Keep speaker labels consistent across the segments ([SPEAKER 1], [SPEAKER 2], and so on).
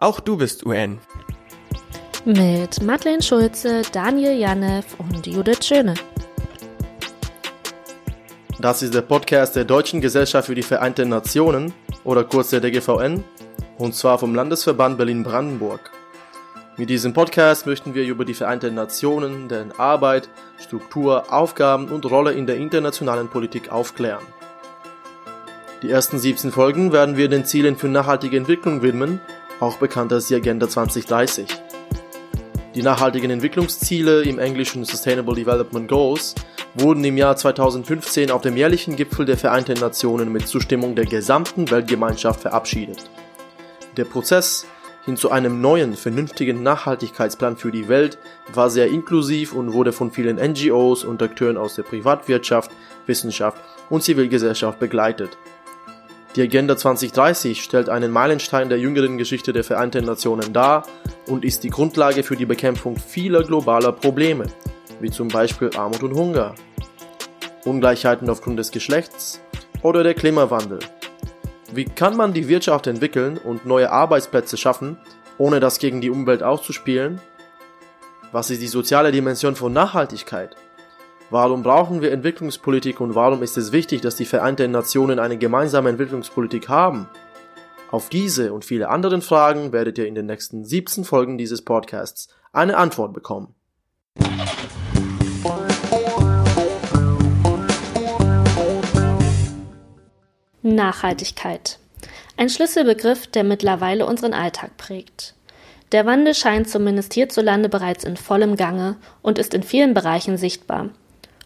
[SPEAKER 1] Auch du bist UN.
[SPEAKER 2] Mit Madeleine Schulze, Daniel Janev und Judith Schöne.
[SPEAKER 1] Das ist der Podcast der Deutschen Gesellschaft für die Vereinten Nationen oder kurz der DGVN und zwar vom Landesverband Berlin-Brandenburg. Mit diesem Podcast möchten wir über die Vereinten Nationen, deren Arbeit, Struktur, Aufgaben und Rolle in der internationalen Politik aufklären. Die ersten 17 Folgen werden wir den Zielen für nachhaltige Entwicklung widmen, auch bekannt als die Agenda 2030. Die nachhaltigen Entwicklungsziele im englischen Sustainable Development Goals wurden im Jahr 2015 auf dem jährlichen Gipfel der Vereinten Nationen mit Zustimmung der gesamten Weltgemeinschaft verabschiedet. Der Prozess hin zu einem neuen, vernünftigen Nachhaltigkeitsplan für die Welt war sehr inklusiv und wurde von vielen NGOs und Akteuren aus der Privatwirtschaft, Wissenschaft und Zivilgesellschaft begleitet. Die Agenda 2030 stellt einen Meilenstein der jüngeren Geschichte der Vereinten Nationen dar und ist die Grundlage für die Bekämpfung vieler globaler Probleme, wie zum Beispiel Armut und Hunger, Ungleichheiten aufgrund des Geschlechts oder der Klimawandel. Wie kann man die Wirtschaft entwickeln und neue Arbeitsplätze schaffen, ohne das gegen die Umwelt auszuspielen? Was ist die soziale Dimension von Nachhaltigkeit? Warum brauchen wir Entwicklungspolitik und warum ist es wichtig, dass die Vereinten Nationen eine gemeinsame Entwicklungspolitik haben? Auf diese und viele anderen Fragen werdet ihr in den nächsten 17 Folgen dieses Podcasts eine Antwort bekommen.
[SPEAKER 2] Nachhaltigkeit. Ein Schlüsselbegriff, der mittlerweile unseren Alltag prägt. Der Wandel scheint zumindest hierzulande bereits in vollem Gange und ist in vielen Bereichen sichtbar.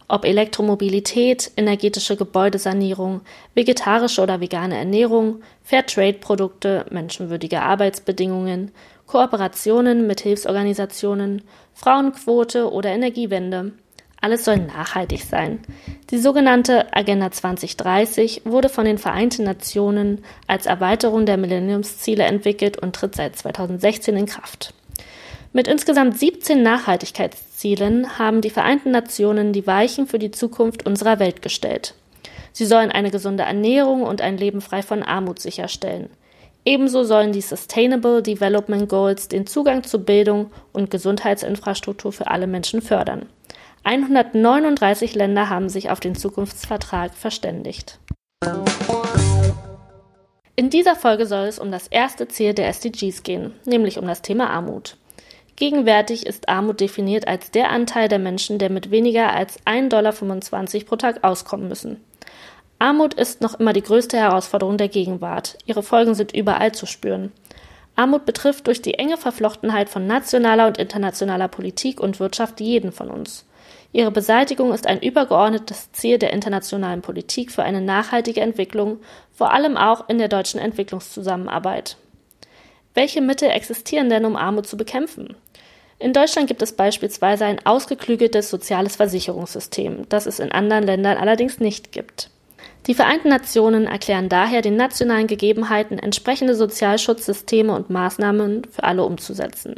[SPEAKER 2] Ob Elektromobilität, energetische Gebäudesanierung, vegetarische oder vegane Ernährung, Fairtrade-Produkte, menschenwürdige Arbeitsbedingungen, Kooperationen mit Hilfsorganisationen, Frauenquote oder Energiewende. Alles soll nachhaltig sein. Die sogenannte Agenda 2030 wurde von den Vereinten Nationen als Erweiterung der Millenniumsziele entwickelt und tritt seit 2016 in Kraft. Mit insgesamt 17 Nachhaltigkeitszielen haben die Vereinten Nationen die Weichen für die Zukunft unserer Welt gestellt. Sie sollen eine gesunde Ernährung und ein Leben frei von Armut sicherstellen. Ebenso sollen die Sustainable Development Goals den Zugang zu Bildung und Gesundheitsinfrastruktur für alle Menschen fördern. 139 Länder haben sich auf den Zukunftsvertrag verständigt. In dieser Folge soll es um das erste Ziel der SDGs gehen, nämlich um das Thema Armut. Gegenwärtig ist Armut definiert als der Anteil der Menschen, der mit weniger als 1,25 Dollar pro Tag auskommen müssen. Armut ist noch immer die größte Herausforderung der Gegenwart. Ihre Folgen sind überall zu spüren. Armut betrifft durch die enge Verflochtenheit von nationaler und internationaler Politik und Wirtschaft jeden von uns. Ihre Beseitigung ist ein übergeordnetes Ziel der internationalen Politik für eine nachhaltige Entwicklung, vor allem auch in der deutschen Entwicklungszusammenarbeit. Welche Mittel existieren denn, um Armut zu bekämpfen? In Deutschland gibt es beispielsweise ein ausgeklügeltes soziales Versicherungssystem, das es in anderen Ländern allerdings nicht gibt. Die Vereinten Nationen erklären daher den nationalen Gegebenheiten entsprechende Sozialschutzsysteme und Maßnahmen für alle umzusetzen.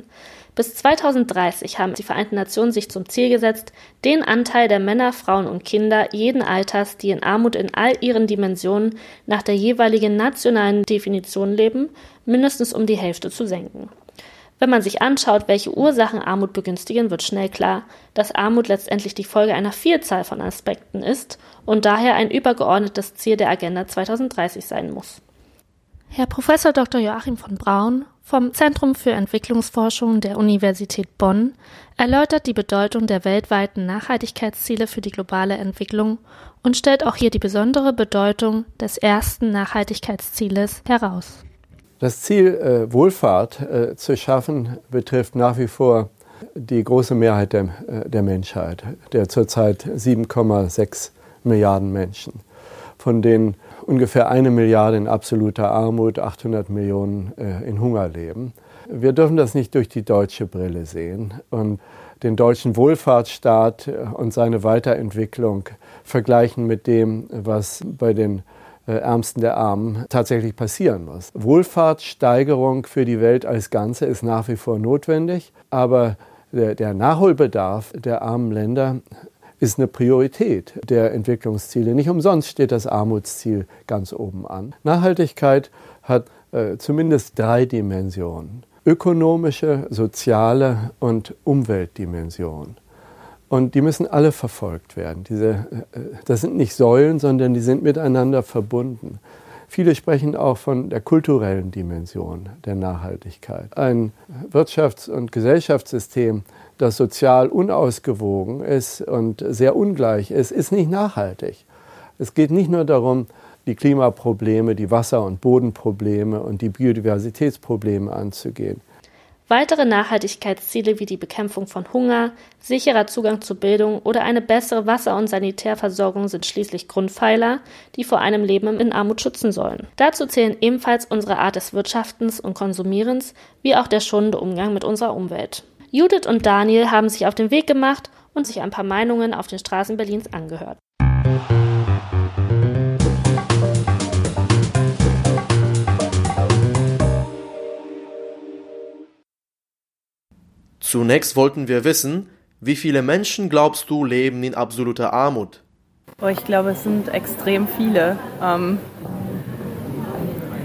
[SPEAKER 2] Bis 2030 haben die Vereinten Nationen sich zum Ziel gesetzt, den Anteil der Männer, Frauen und Kinder jeden Alters, die in Armut in all ihren Dimensionen nach der jeweiligen nationalen Definition leben, mindestens um die Hälfte zu senken. Wenn man sich anschaut, welche Ursachen Armut begünstigen, wird schnell klar, dass Armut letztendlich die Folge einer Vielzahl von Aspekten ist und daher ein übergeordnetes Ziel der Agenda 2030 sein muss. Herr Prof. Dr. Joachim von Braun vom Zentrum für Entwicklungsforschung der Universität Bonn erläutert die Bedeutung der weltweiten Nachhaltigkeitsziele für die globale Entwicklung und stellt auch hier die besondere Bedeutung des ersten Nachhaltigkeitszieles heraus.
[SPEAKER 3] Das Ziel, äh, Wohlfahrt äh, zu schaffen, betrifft nach wie vor die große Mehrheit der, äh, der Menschheit, der zurzeit 7,6 Milliarden Menschen, von denen ungefähr eine Milliarde in absoluter Armut, 800 Millionen äh, in Hunger leben. Wir dürfen das nicht durch die deutsche Brille sehen und den deutschen Wohlfahrtsstaat äh, und seine Weiterentwicklung vergleichen mit dem, was bei den äh, Ärmsten der Armen tatsächlich passieren muss. Wohlfahrtssteigerung für die Welt als Ganze ist nach wie vor notwendig, aber der, Nachholbedarf der armen Länder ist eine Priorität der Entwicklungsziele. Nicht umsonst steht das Armutsziel ganz oben an. Nachhaltigkeit hat äh, zumindest drei Dimensionen. Ökonomische, soziale und Umweltdimension. Und die müssen alle verfolgt werden. Diese, äh, das sind nicht Säulen, sondern die sind miteinander verbunden. Viele sprechen auch von der kulturellen Dimension der Nachhaltigkeit. Ein Wirtschafts- und Gesellschaftssystem, das sozial unausgewogen ist und sehr ungleich ist, ist nicht nachhaltig. Es geht nicht nur darum, die Klimaprobleme, die Wasser- und Bodenprobleme und die Biodiversitätsprobleme anzugehen.
[SPEAKER 2] Weitere Nachhaltigkeitsziele wie die Bekämpfung von Hunger, sicherer Zugang zu Bildung oder eine bessere Wasser- und Sanitärversorgung sind schließlich Grundpfeiler, die vor einem Leben in Armut schützen sollen. Dazu zählen ebenfalls unsere Art des Wirtschaftens und Konsumierens, wie auch der schonende Umgang mit unserer Umwelt. Judith und Daniel haben sich auf den Weg gemacht und sich ein paar Meinungen auf den Straßen Berlins angehört.
[SPEAKER 1] Zunächst wollten wir wissen, wie viele Menschen glaubst du leben in absoluter Armut?
[SPEAKER 4] Oh, ich glaube, es sind extrem viele. Ähm,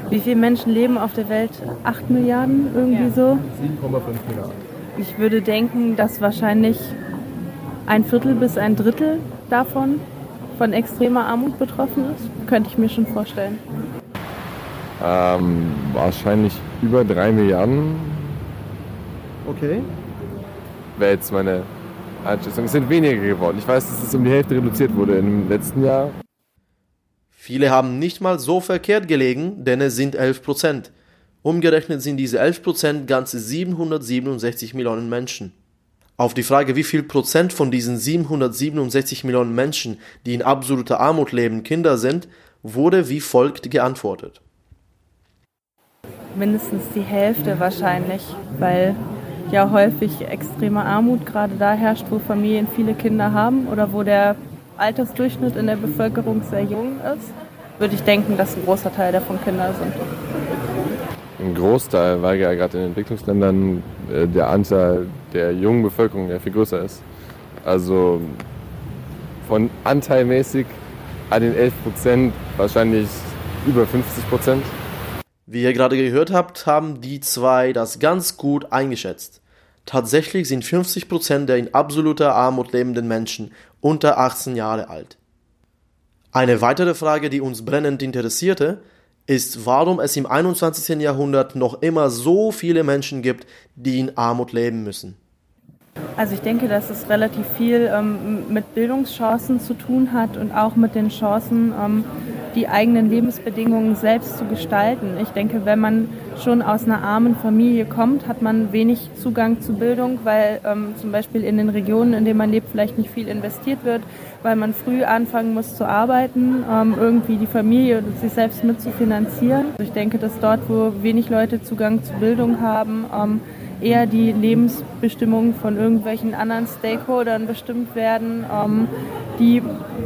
[SPEAKER 4] wie viele Menschen leben auf der Welt? Acht Milliarden, irgendwie ja. so? 7,5 Milliarden. Ich würde denken, dass wahrscheinlich ein Viertel bis ein Drittel davon von extremer Armut betroffen ist. Könnte ich mir schon vorstellen.
[SPEAKER 5] Ähm, wahrscheinlich über drei Milliarden.
[SPEAKER 1] Okay
[SPEAKER 5] wäre jetzt meine Einschätzung. Es sind weniger geworden. Ich weiß, dass es um die Hälfte reduziert wurde im letzten Jahr.
[SPEAKER 1] Viele haben nicht mal so verkehrt gelegen, denn es sind 11 Prozent. Umgerechnet sind diese 11 Prozent ganze 767 Millionen Menschen. Auf die Frage, wie viel Prozent von diesen 767 Millionen Menschen, die in absoluter Armut leben, Kinder sind, wurde wie folgt geantwortet.
[SPEAKER 4] Mindestens die Hälfte wahrscheinlich, weil ja häufig extreme Armut gerade da herrscht, wo Familien viele Kinder haben oder wo der Altersdurchschnitt in der Bevölkerung sehr jung ist, würde ich denken, dass ein großer Teil davon Kinder sind.
[SPEAKER 5] Ein Großteil, weil ja gerade in Entwicklungsländern äh, der Anteil der jungen Bevölkerung ja viel größer ist. Also von anteilmäßig an den 11 Prozent wahrscheinlich über 50 Prozent.
[SPEAKER 1] Wie ihr gerade gehört habt, haben die zwei das ganz gut eingeschätzt. Tatsächlich sind 50% der in absoluter Armut lebenden Menschen unter 18 Jahre alt. Eine weitere Frage, die uns brennend interessierte, ist, warum es im 21. Jahrhundert noch immer so viele Menschen gibt, die in Armut leben müssen.
[SPEAKER 4] Also ich denke, dass es relativ viel ähm, mit Bildungschancen zu tun hat und auch mit den Chancen, ähm, die eigenen Lebensbedingungen selbst zu gestalten. Ich denke, wenn man schon aus einer armen Familie kommt, hat man wenig Zugang zu Bildung, weil ähm, zum Beispiel in den Regionen, in denen man lebt, vielleicht nicht viel investiert wird, weil man früh anfangen muss zu arbeiten, ähm, irgendwie die Familie und sich selbst mit zu finanzieren. Also ich denke, dass dort, wo wenig Leute Zugang zu Bildung haben, ähm, eher die Lebensbestimmungen von irgendwelchen anderen Stakeholdern bestimmt werden, ähm, die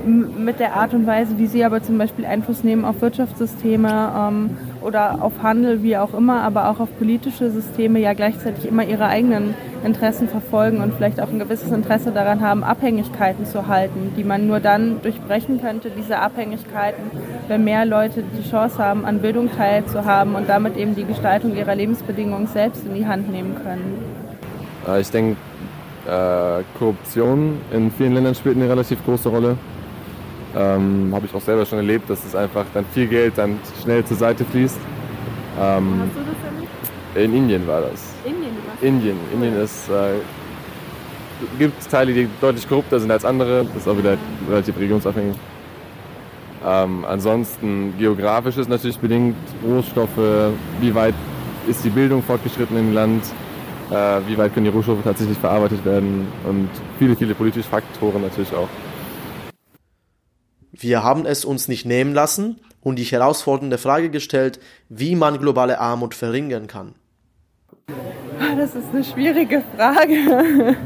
[SPEAKER 4] mit der Art und Weise, wie sie aber zum Beispiel Einfluss nehmen auf Wirtschaftssysteme ähm, oder auf Handel, wie auch immer, aber auch auf politische Systeme, ja gleichzeitig immer ihre eigenen Interessen verfolgen und vielleicht auch ein gewisses Interesse daran haben, Abhängigkeiten zu halten, die man nur dann durchbrechen könnte, diese Abhängigkeiten, wenn mehr Leute die Chance haben, an Bildung teilzuhaben und damit eben die Gestaltung ihrer Lebensbedingungen selbst in die Hand nehmen können.
[SPEAKER 5] Äh, ich denke, äh, Korruption in vielen Ländern spielt eine relativ große Rolle. Ähm, Habe ich auch selber schon erlebt, dass es einfach dann viel Geld dann schnell zur Seite fließt. Ähm, Hast du das erlebt? In Indien war das. Indien, was? Indien. Indien ist, äh, gibt Teile, die deutlich korrupter sind als andere. Das ist auch wieder relativ regionsabhängig. Ähm, ansonsten geografisch ist natürlich bedingt Rohstoffe, wie weit ist die Bildung fortgeschritten im Land, äh, wie weit können die Rohstoffe tatsächlich verarbeitet werden und viele, viele politische Faktoren natürlich auch.
[SPEAKER 1] Wir haben es uns nicht nehmen lassen und die herausfordernde Frage gestellt, wie man globale Armut verringern kann.
[SPEAKER 4] Das ist eine schwierige Frage.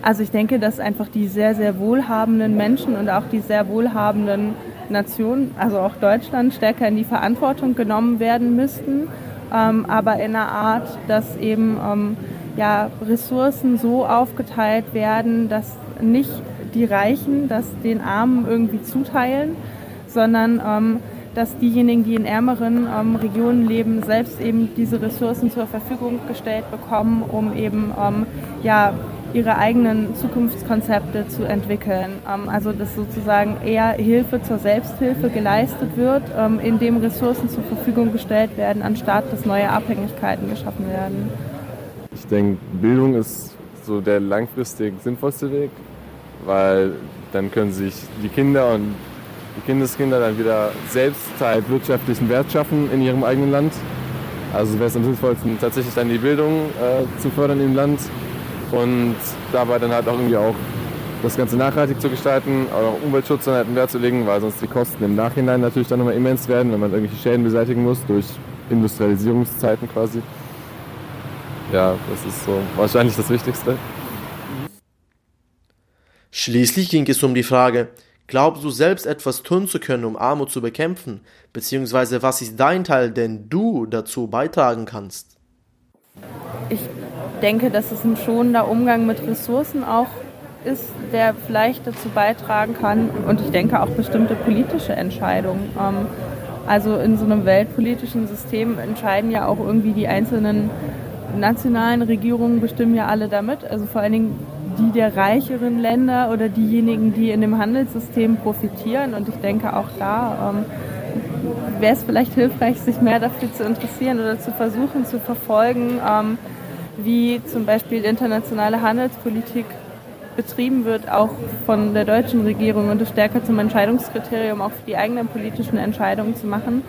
[SPEAKER 4] Also ich denke, dass einfach die sehr, sehr wohlhabenden Menschen und auch die sehr wohlhabenden Nationen, also auch Deutschland, stärker in die Verantwortung genommen werden müssten ähm, aber in einer Art, dass eben ähm, ja, Ressourcen so aufgeteilt werden, dass nicht die Reichen das den Armen irgendwie zuteilen, sondern ähm, dass diejenigen, die in ärmeren ähm, Regionen leben, selbst eben diese Ressourcen zur Verfügung gestellt bekommen, um eben ähm, ja, ihre eigenen Zukunftskonzepte zu entwickeln. Ähm, also dass sozusagen eher Hilfe zur Selbsthilfe geleistet wird, ähm, indem Ressourcen zur Verfügung gestellt werden, anstatt dass neue Abhängigkeiten geschaffen werden.
[SPEAKER 5] Ich denke, Bildung ist so der langfristig sinnvollste Weg, weil dann können sich die Kinder und die Kindeskinder dann wieder selbst halt wirtschaftlichen Wert schaffen in ihrem eigenen Land. Also wäre es am sinnvollsten, tatsächlich dann die Bildung äh, zu fördern im Land und dabei dann halt auch irgendwie auch das Ganze nachhaltig zu gestalten, auch Umweltschutz dann halt einen Wert zu legen, weil sonst die Kosten im Nachhinein natürlich dann nochmal immens werden, wenn man irgendwelche Schäden beseitigen muss durch Industrialisierungszeiten quasi. Ja, das ist so wahrscheinlich das Wichtigste.
[SPEAKER 1] Schließlich ging es um die Frage, Glaubst du selbst etwas tun zu können, um Armut zu bekämpfen? Beziehungsweise was ist dein Teil, den du dazu beitragen kannst?
[SPEAKER 4] Ich denke, dass es ein schonender Umgang mit Ressourcen auch ist, der vielleicht dazu beitragen kann. Und ich denke auch bestimmte politische Entscheidungen. Ähm, also in so einem weltpolitischen System entscheiden ja auch irgendwie die einzelnen nationalen Regierungen bestimmen ja alle damit. Also vor allen Dingen die der reicheren Länder oder diejenigen, die in dem Handelssystem profitieren. Und ich denke auch da ähm, wäre es vielleicht hilfreich, sich mehr dafür zu interessieren oder zu versuchen zu verfolgen, ähm, wie zum Beispiel internationale Handelspolitik betrieben wird, auch von der deutschen Regierung und es stärker zum Entscheidungskriterium auch für die eigenen politischen Entscheidungen zu machen.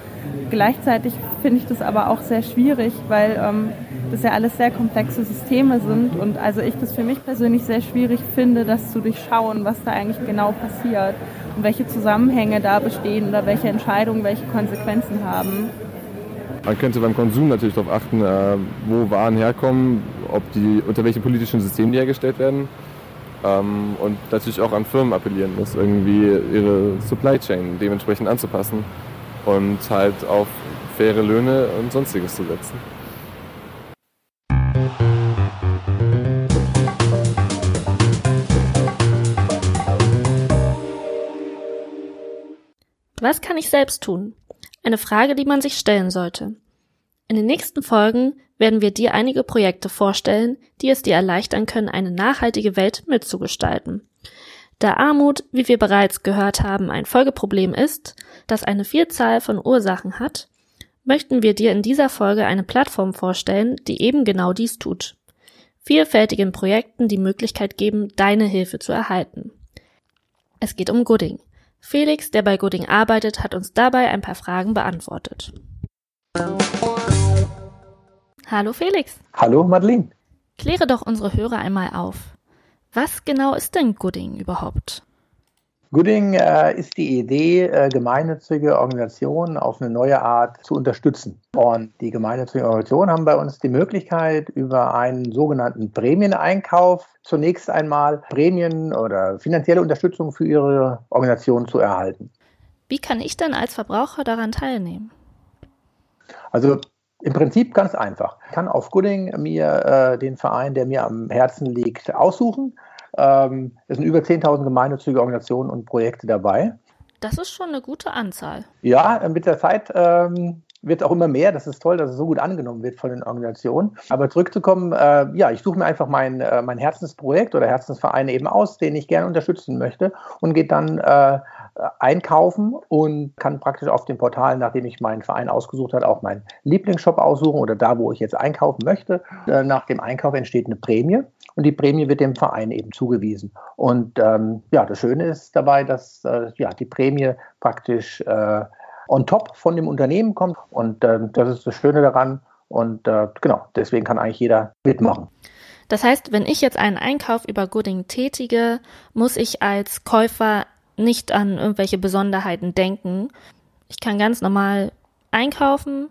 [SPEAKER 4] Gleichzeitig finde ich das aber auch sehr schwierig, weil ähm, das ja alles sehr komplexe Systeme sind und also ich das für mich persönlich sehr schwierig finde, das zu durchschauen, was da eigentlich genau passiert und welche Zusammenhänge da bestehen oder welche Entscheidungen welche Konsequenzen haben.
[SPEAKER 5] Man könnte beim Konsum natürlich darauf achten, äh, wo Waren herkommen, ob die, unter welchen politischen Systemen die hergestellt werden. Ähm, und natürlich auch an Firmen appellieren muss, irgendwie ihre Supply Chain dementsprechend anzupassen und halt auf faire Löhne und sonstiges zu setzen.
[SPEAKER 2] Was kann ich selbst tun? Eine Frage, die man sich stellen sollte. In den nächsten Folgen werden wir dir einige Projekte vorstellen, die es dir erleichtern können, eine nachhaltige Welt mitzugestalten. Da Armut, wie wir bereits gehört haben, ein Folgeproblem ist, das eine Vielzahl von Ursachen hat, möchten wir dir in dieser Folge eine Plattform vorstellen, die eben genau dies tut. Vielfältigen Projekten die Möglichkeit geben, deine Hilfe zu erhalten. Es geht um Gooding. Felix, der bei Gooding arbeitet, hat uns dabei ein paar Fragen beantwortet. Hallo Felix.
[SPEAKER 6] Hallo Madeline.
[SPEAKER 2] Kläre doch unsere Hörer einmal auf. Was genau ist denn Gooding überhaupt?
[SPEAKER 6] Gooding äh, ist die Idee, äh, gemeinnützige Organisationen auf eine neue Art zu unterstützen. Und die gemeinnützigen Organisationen haben bei uns die Möglichkeit, über einen sogenannten Prämieneinkauf zunächst einmal Prämien oder finanzielle Unterstützung für ihre Organisation zu erhalten.
[SPEAKER 2] Wie kann ich dann als Verbraucher daran teilnehmen?
[SPEAKER 6] Also im Prinzip ganz einfach. Ich kann auf Gooding mir äh, den Verein, der mir am Herzen liegt, aussuchen ähm, es sind über 10.000 gemeinnützige Organisationen und Projekte dabei.
[SPEAKER 2] Das ist schon eine gute Anzahl.
[SPEAKER 6] Ja, mit der Zeit ähm, wird auch immer mehr. Das ist toll, dass es so gut angenommen wird von den Organisationen. Aber zurückzukommen, äh, ja, ich suche mir einfach mein, äh, mein Herzensprojekt oder Herzensverein eben aus, den ich gerne unterstützen möchte und gehe dann äh, einkaufen und kann praktisch auf dem Portal, nachdem ich meinen Verein ausgesucht habe, auch meinen Lieblingsshop aussuchen oder da, wo ich jetzt einkaufen möchte. Äh, nach dem Einkauf entsteht eine Prämie und die Prämie wird dem Verein eben zugewiesen. Und ähm, ja, das Schöne ist dabei, dass äh, ja, die Prämie praktisch äh, on top von dem Unternehmen kommt und äh, das ist das Schöne daran. Und äh, genau, deswegen kann eigentlich jeder mitmachen.
[SPEAKER 2] Das heißt, wenn ich jetzt einen Einkauf über Gooding tätige, muss ich als Käufer nicht an irgendwelche Besonderheiten denken. Ich kann ganz normal einkaufen.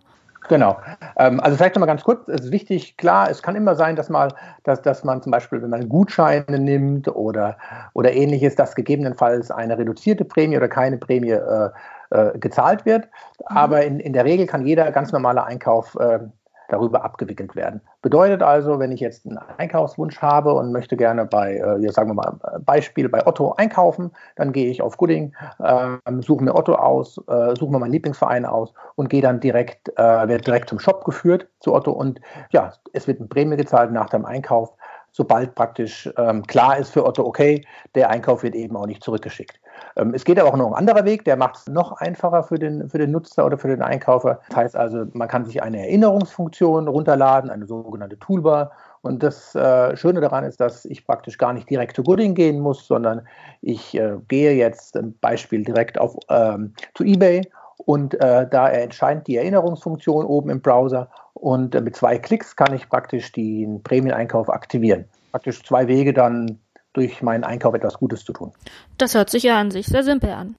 [SPEAKER 6] Genau. Ähm, also vielleicht nochmal ganz kurz, es ist wichtig, klar, es kann immer sein, dass mal, dass, dass man zum Beispiel, wenn man Gutscheine nimmt oder, oder ähnliches, dass gegebenenfalls eine reduzierte Prämie oder keine Prämie äh, äh, gezahlt wird. Mhm. Aber in, in der Regel kann jeder ganz normale Einkauf äh, darüber abgewickelt werden. Bedeutet also, wenn ich jetzt einen Einkaufswunsch habe und möchte gerne bei, äh, sagen wir mal Beispiel, bei Otto einkaufen, dann gehe ich auf Gooding, äh, suche mir Otto aus, äh, suche mir meinen Lieblingsverein aus und gehe dann direkt, äh, werde direkt zum Shop geführt zu Otto und ja, es wird eine Prämie gezahlt nach dem Einkauf sobald praktisch ähm, klar ist für Otto, okay, der Einkauf wird eben auch nicht zurückgeschickt. Ähm, es geht aber auch noch ein anderer Weg, der macht es noch einfacher für den, für den Nutzer oder für den Einkaufer. Das heißt also, man kann sich eine Erinnerungsfunktion runterladen, eine sogenannte Toolbar. Und das äh, Schöne daran ist, dass ich praktisch gar nicht direkt zu Gooding gehen muss, sondern ich äh, gehe jetzt ein Beispiel direkt auf ähm, zu eBay und äh, da erscheint die Erinnerungsfunktion oben im Browser und äh, mit zwei Klicks kann ich praktisch den Prämieneinkauf aktivieren. Praktisch zwei Wege dann durch meinen Einkauf etwas Gutes zu tun.
[SPEAKER 2] Das hört sich ja an sich sehr simpel an.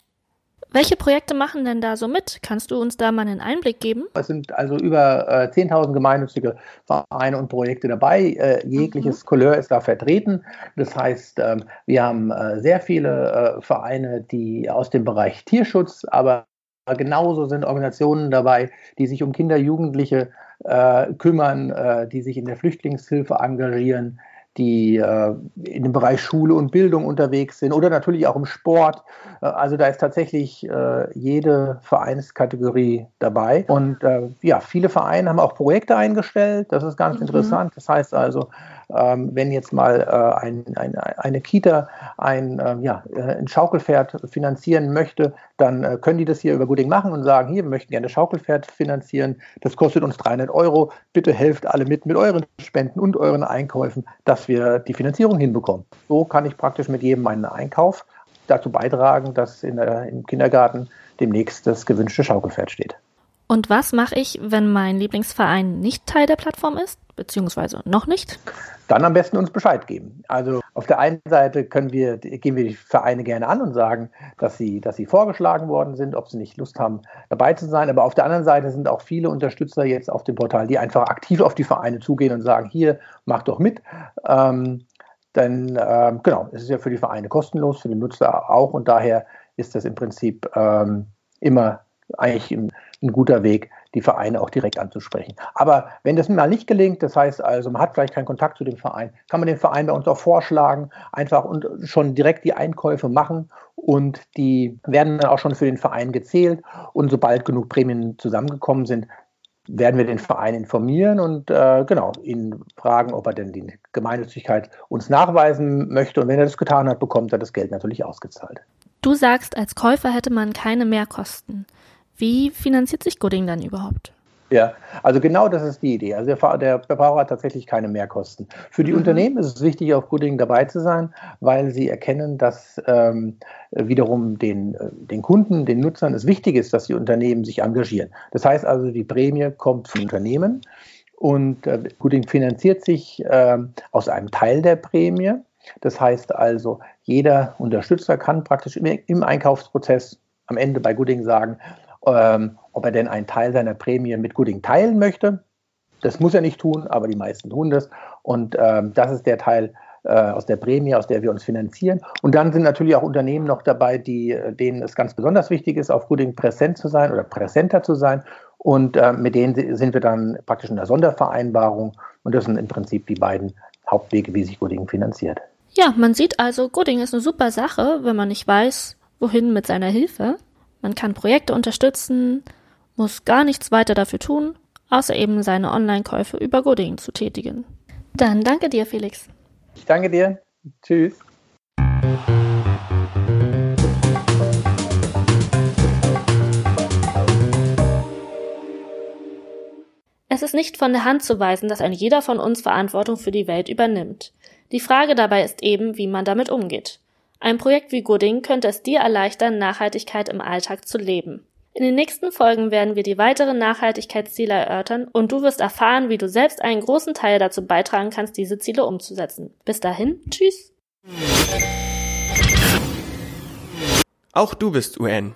[SPEAKER 2] Welche Projekte machen denn da so mit? Kannst du uns da mal einen Einblick geben?
[SPEAKER 6] Es sind also über äh, 10.000 gemeinnützige Vereine und Projekte dabei. Äh, jegliches mhm. Couleur ist da vertreten. Das heißt, ähm, wir haben äh, sehr viele äh, Vereine, die aus dem Bereich Tierschutz, aber genauso sind Organisationen dabei, die sich um Kinder, Jugendliche äh, kümmern, äh, die sich in der Flüchtlingshilfe engagieren, die äh, in dem Bereich Schule und Bildung unterwegs sind oder natürlich auch im Sport. Äh, also da ist tatsächlich äh, jede Vereinskategorie dabei. Und äh, ja, viele Vereine haben auch Projekte eingestellt. Das ist ganz mhm. interessant. Das heißt also, ähm, wenn jetzt mal äh, ein, ein, eine Kita ein, äh, ja, ein Schaukelpferd finanzieren möchte, dann äh, können die das hier über Gooding machen und sagen, hier, wir möchten gerne Schaukelpferd finanzieren, das kostet uns 300 Euro, bitte helft alle mit mit euren Spenden und euren Einkäufen, dass wir die Finanzierung hinbekommen. So kann ich praktisch mit jedem meinen Einkauf dazu beitragen, dass in der, im Kindergarten demnächst das gewünschte Schaukelpferd steht.
[SPEAKER 2] Und was mache ich, wenn mein Lieblingsverein nicht Teil der Plattform ist, beziehungsweise noch nicht?
[SPEAKER 6] Dann am besten uns Bescheid geben. Also auf der einen Seite können wir, gehen wir die Vereine gerne an und sagen, dass sie, dass sie vorgeschlagen worden sind, ob sie nicht Lust haben, dabei zu sein. Aber auf der anderen Seite sind auch viele Unterstützer jetzt auf dem Portal, die einfach aktiv auf die Vereine zugehen und sagen, hier, mach doch mit. Ähm, denn ähm, genau, es ist ja für die Vereine kostenlos, für den Nutzer auch und daher ist das im Prinzip ähm, immer eigentlich ein, ein guter Weg, die Vereine auch direkt anzusprechen. Aber wenn das mal nicht gelingt, das heißt also, man hat vielleicht keinen Kontakt zu dem Verein, kann man den Verein bei uns auch vorschlagen, einfach und schon direkt die Einkäufe machen und die werden dann auch schon für den Verein gezählt und sobald genug Prämien zusammengekommen sind, werden wir den Verein informieren und äh, genau ihn fragen, ob er denn die Gemeinnützigkeit uns nachweisen möchte. Und wenn er das getan hat, bekommt er das Geld natürlich ausgezahlt.
[SPEAKER 2] Du sagst, als Käufer hätte man keine Mehrkosten. Wie finanziert sich Gooding dann überhaupt?
[SPEAKER 6] Ja, also genau das ist die Idee. Also der, der Verbraucher hat tatsächlich keine Mehrkosten. Für die mhm. Unternehmen ist es wichtig, auf Gooding dabei zu sein, weil sie erkennen, dass ähm, wiederum den, äh, den Kunden, den Nutzern es wichtig ist, dass die Unternehmen sich engagieren. Das heißt also, die Prämie kommt vom Unternehmen und äh, Gooding finanziert sich äh, aus einem Teil der Prämie. Das heißt also, jeder Unterstützer kann praktisch im, im Einkaufsprozess am Ende bei Gooding sagen, ähm, ob er denn einen Teil seiner Prämie mit Gooding teilen möchte. Das muss er nicht tun, aber die meisten tun das. Und ähm, das ist der Teil äh, aus der Prämie, aus der wir uns finanzieren. Und dann sind natürlich auch Unternehmen noch dabei, die, äh, denen es ganz besonders wichtig ist, auf Gooding präsent zu sein oder präsenter zu sein. Und äh, mit denen sind wir dann praktisch in der Sondervereinbarung. Und das sind im Prinzip die beiden Hauptwege, wie sich Gooding finanziert.
[SPEAKER 2] Ja, man sieht also, Gooding ist eine super Sache, wenn man nicht weiß, wohin mit seiner Hilfe. Man kann Projekte unterstützen, muss gar nichts weiter dafür tun, außer eben seine Online-Käufe über Gooding zu tätigen. Dann danke dir, Felix.
[SPEAKER 6] Ich danke dir. Tschüss.
[SPEAKER 2] Es ist nicht von der Hand zu weisen, dass ein jeder von uns Verantwortung für die Welt übernimmt. Die Frage dabei ist eben, wie man damit umgeht. Ein Projekt wie Gooding könnte es dir erleichtern, Nachhaltigkeit im Alltag zu leben. In den nächsten Folgen werden wir die weiteren Nachhaltigkeitsziele erörtern und du wirst erfahren, wie du selbst einen großen Teil dazu beitragen kannst, diese Ziele umzusetzen. Bis dahin, tschüss.
[SPEAKER 7] Auch du bist UN.